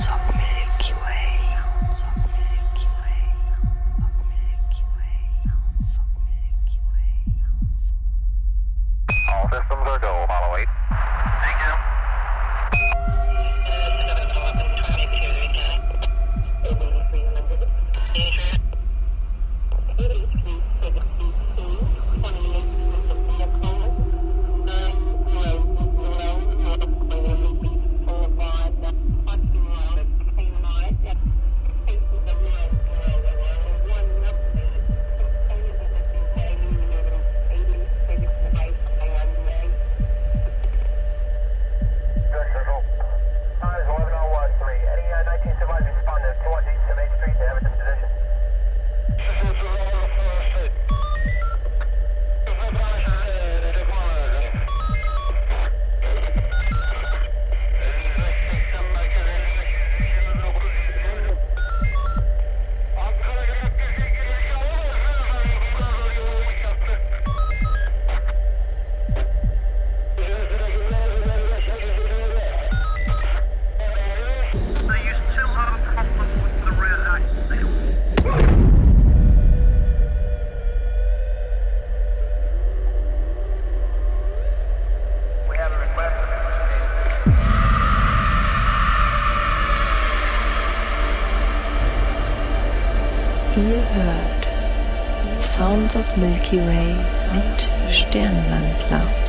So. Sounds of Milky Ways mit Sternwandler.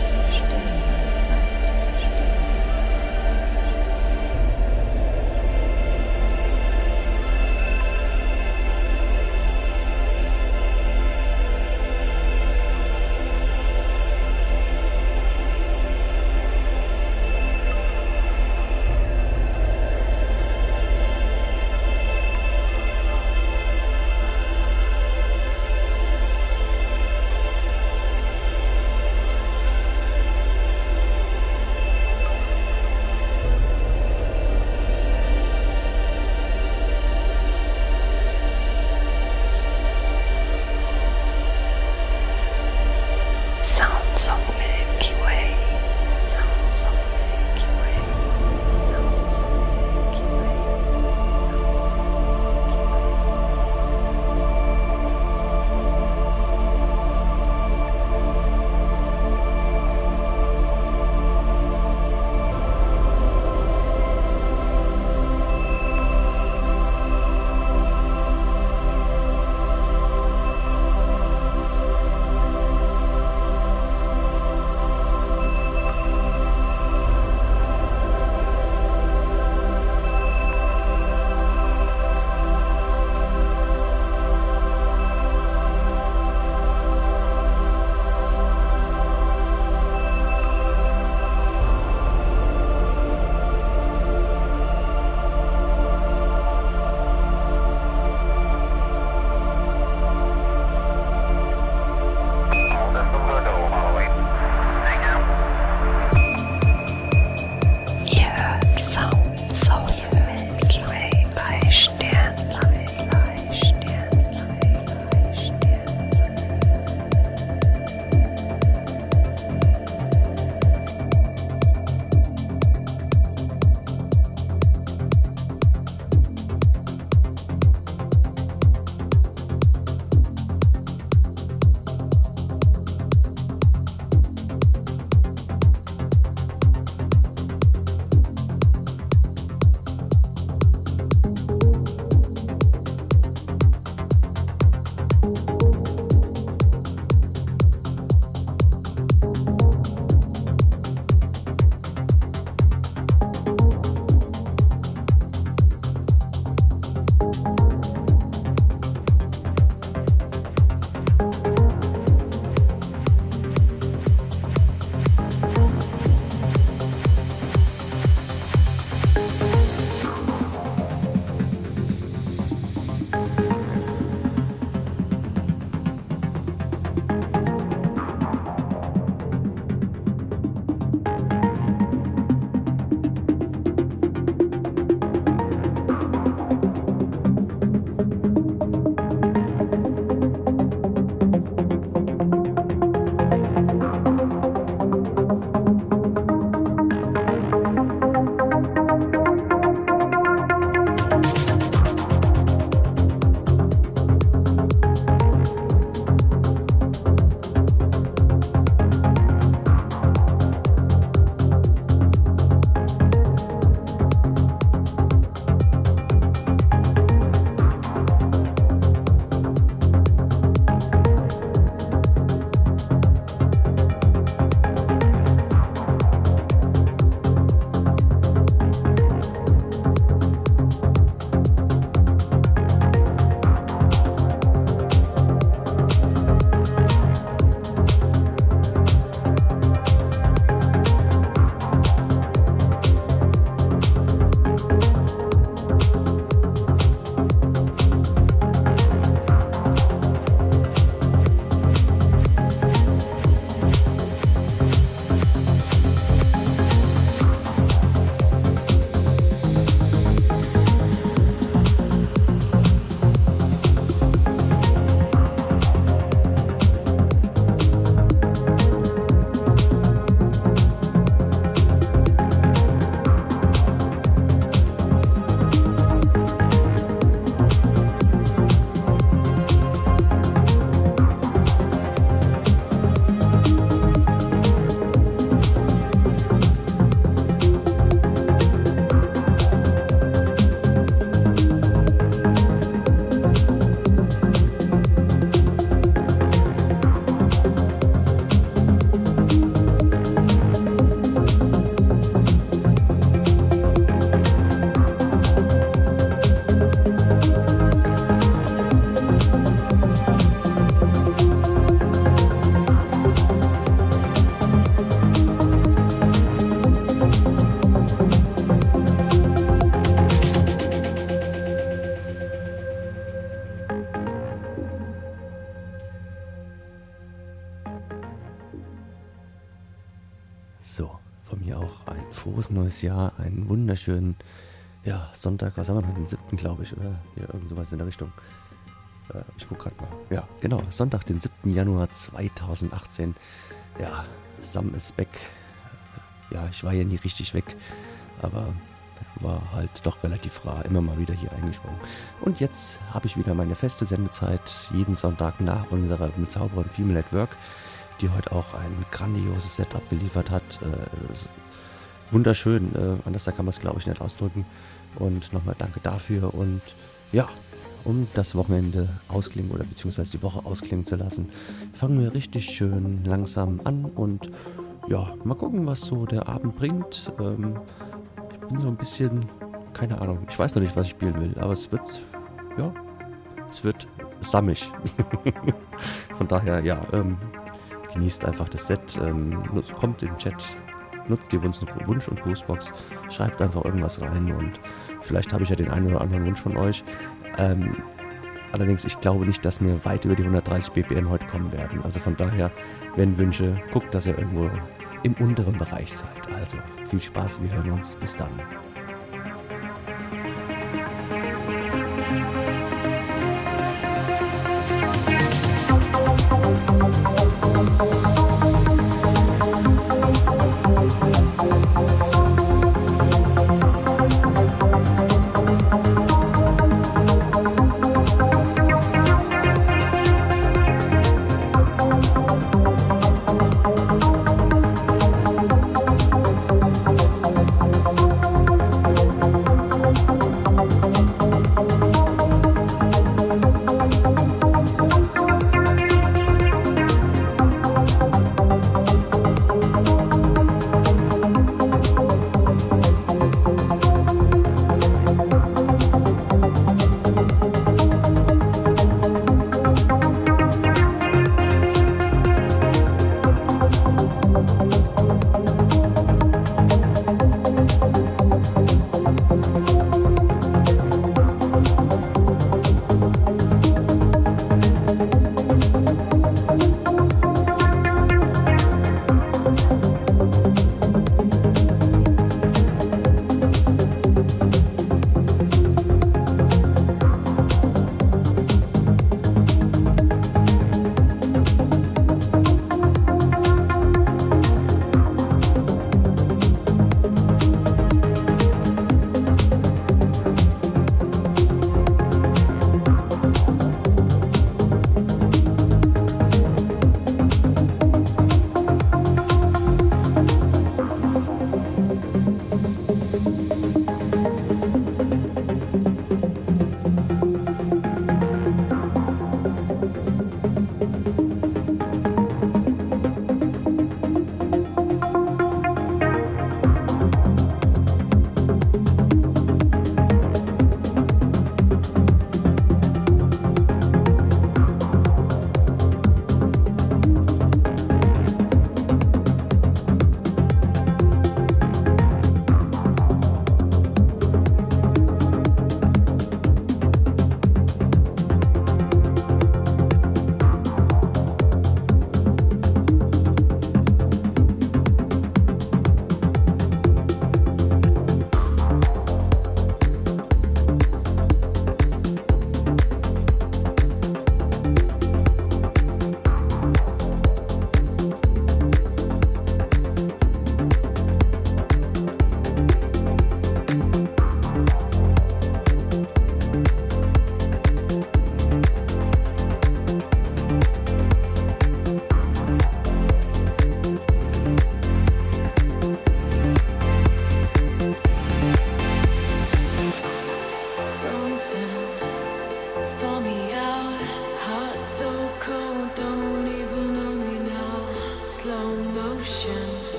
Neues Jahr, einen wunderschönen ja, Sonntag, was haben wir noch, den 7. glaube ich, oder? Ja, irgend sowas in der Richtung. Äh, ich gucke gerade mal. Ja, genau, Sonntag, den 7. Januar 2018. Ja, Sam ist weg. Ja, ich war ja nie richtig weg, aber war halt doch relativ rar, immer mal wieder hier eingesprungen. Und jetzt habe ich wieder meine feste Sendezeit, jeden Sonntag nach unserer bezaubernden Female at Work, die heute auch ein grandioses Setup geliefert hat. Wunderschön, äh, anders kann man es glaube ich nicht ausdrücken. Und nochmal danke dafür und ja, um das Wochenende ausklingen oder beziehungsweise die Woche ausklingen zu lassen, fangen wir richtig schön langsam an und ja, mal gucken, was so der Abend bringt. Ähm, ich bin so ein bisschen, keine Ahnung, ich weiß noch nicht, was ich spielen will, aber es wird, ja, es wird sammig. Von daher, ja, ähm, genießt einfach das Set, ähm, kommt im Chat, nutzt die Wunsch- und Grußbox, schreibt einfach irgendwas rein und vielleicht habe ich ja den einen oder anderen Wunsch von euch. Ähm, allerdings, ich glaube nicht, dass mir weit über die 130 BPM heute kommen werden. Also von daher, wenn Wünsche, guckt, dass ihr irgendwo im unteren Bereich seid. Also viel Spaß, wir hören uns. Bis dann.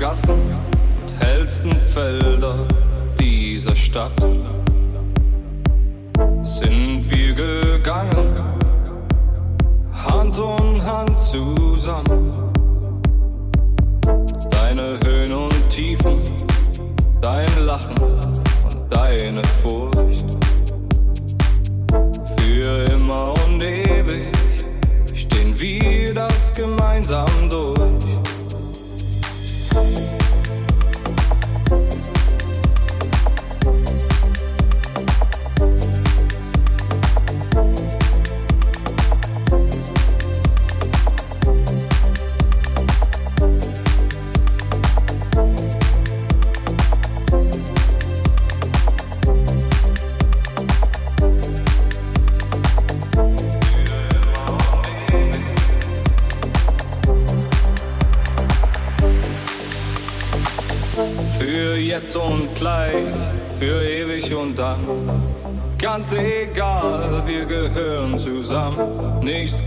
Gassen und hellsten Felder dieser Stadt sind wir gegangen, Hand in Hand zusammen.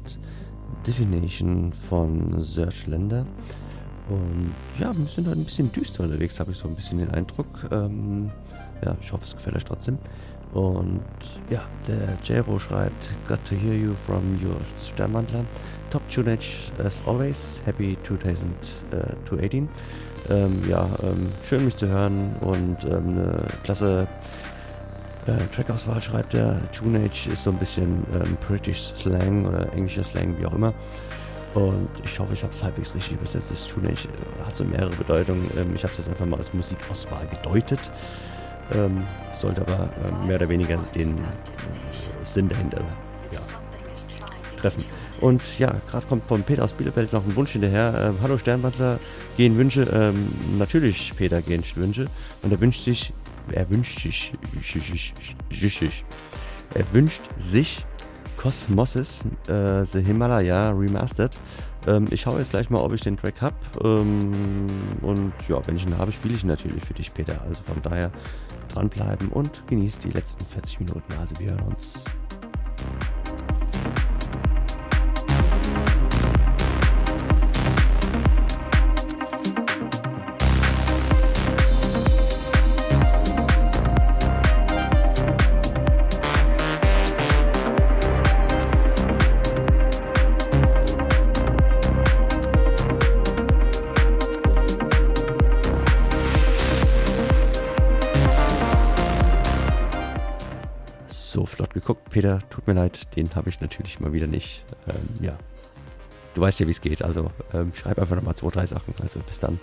Gerade Divination von Serge Länder. Und ja, wir sind heute ein bisschen düster unterwegs, habe ich so ein bisschen den Eindruck. Ähm, ja, ich hoffe, es gefällt euch trotzdem. Und ja, der Jero schreibt, Got to hear you from your Sternwandler. Top Tunage as always. Happy 2018. Ähm, ja, ähm, schön mich zu hören und ähm, eine klasse äh, Trackauswahl schreibt er. Tunage ist so ein bisschen ähm, British Slang oder englischer Slang, wie auch immer. Und ich hoffe, ich habe es halbwegs richtig übersetzt. Das Tunage äh, hat so mehrere Bedeutungen. Ähm, ich habe es jetzt einfach mal als Musikauswahl gedeutet. Ähm, sollte aber ähm, mehr oder weniger den äh, Sinn dahinter ja, treffen. Und ja, gerade kommt von Peter aus Bielefeld noch ein Wunsch hinterher. Ähm, Hallo Sternwandler, gehen Wünsche? Ähm, natürlich, Peter, gehen Wünsche. Und er wünscht sich, er wünscht sich, er wünscht sich Cosmosis, äh, The Himalaya Remastered. Ähm, ich schaue jetzt gleich mal, ob ich den Track habe. Ähm, und ja, wenn ich ihn habe, spiele ich ihn natürlich für dich, Peter. Also von daher dranbleiben und genießt die letzten 40 Minuten. Also wir hören uns. Peter. Tut mir leid, den habe ich natürlich mal wieder nicht. Ähm, ja, du weißt ja, wie es geht. Also ähm, schreib einfach nochmal zwei, drei Sachen. Also bis dann.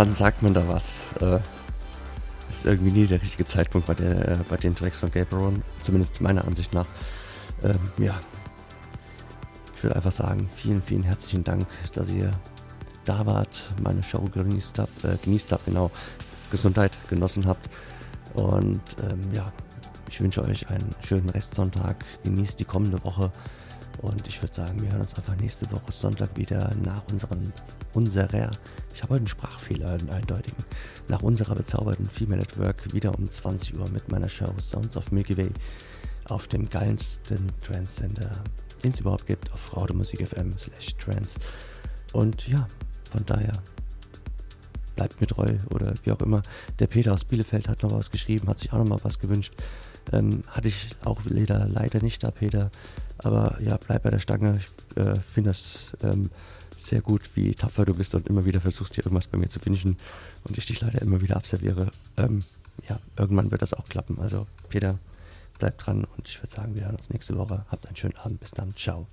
Wann sagt man da was? Äh, ist irgendwie nie der richtige Zeitpunkt bei, der, äh, bei den Tracks von Gabriel, zumindest meiner Ansicht nach. Ähm, ja, ich will einfach sagen, vielen, vielen herzlichen Dank, dass ihr da wart, meine Show genießt habt, äh, genießt habt, genau, Gesundheit genossen habt. Und ähm, ja, ich wünsche euch einen schönen Restsonntag. Genießt die kommende Woche. Und ich würde sagen, wir hören uns einfach nächste Woche Sonntag wieder nach unseren, unserer, ich habe heute einen Sprachfehler, einen eindeutigen, nach unserer bezauberten Female Network wieder um 20 Uhr mit meiner Show Sounds of Milky Way auf dem geilsten Trance-Sender, den es überhaupt gibt, auf Raudemusik FM slash Trance. Und ja, von daher bleibt mir treu oder wie auch immer. Der Peter aus Bielefeld hat noch was geschrieben, hat sich auch noch mal was gewünscht. Ähm, hatte ich auch leider, leider nicht da, Peter. Aber ja, bleib bei der Stange. Ich äh, finde das ähm, sehr gut, wie tapfer du bist und immer wieder versuchst, hier irgendwas bei mir zu finishen und ich dich leider immer wieder abserviere. Ähm, ja, irgendwann wird das auch klappen. Also, Peter, bleib dran und ich würde sagen, wir hören uns nächste Woche. Habt einen schönen Abend. Bis dann. Ciao.